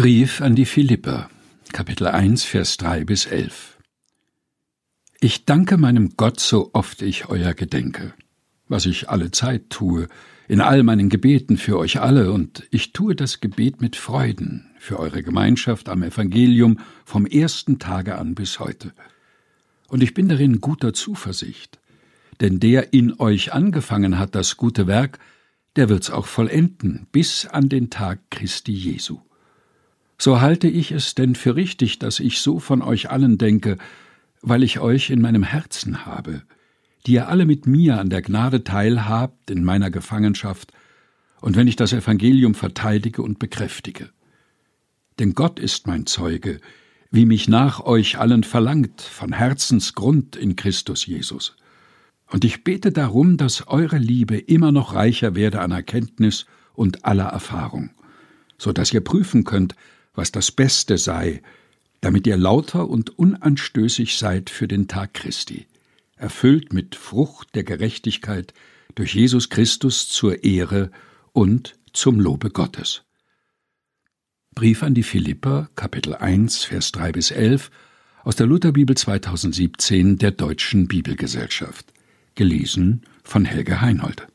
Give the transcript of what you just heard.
Brief an die Philipper, Kapitel 1, Vers 3 bis 11. Ich danke meinem Gott, so oft ich euer gedenke, was ich alle Zeit tue, in all meinen Gebeten für euch alle, und ich tue das Gebet mit Freuden für eure Gemeinschaft am Evangelium vom ersten Tage an bis heute. Und ich bin darin guter Zuversicht, denn der in euch angefangen hat das gute Werk, der wird's auch vollenden bis an den Tag Christi Jesu. So halte ich es denn für richtig, dass ich so von euch allen denke, weil ich euch in meinem Herzen habe, die ihr alle mit mir an der Gnade teilhabt in meiner Gefangenschaft, und wenn ich das Evangelium verteidige und bekräftige. Denn Gott ist mein Zeuge, wie mich nach euch allen verlangt, von Herzensgrund in Christus Jesus. Und ich bete darum, dass eure Liebe immer noch reicher werde an Erkenntnis und aller Erfahrung, so dass ihr prüfen könnt, was das Beste sei, damit ihr lauter und unanstößig seid für den Tag Christi, erfüllt mit Frucht der Gerechtigkeit durch Jesus Christus zur Ehre und zum Lobe Gottes. Brief an die Philipper, Kapitel 1, Vers 3 bis 11 aus der Lutherbibel 2017 der Deutschen Bibelgesellschaft. Gelesen von Helge Heinhold.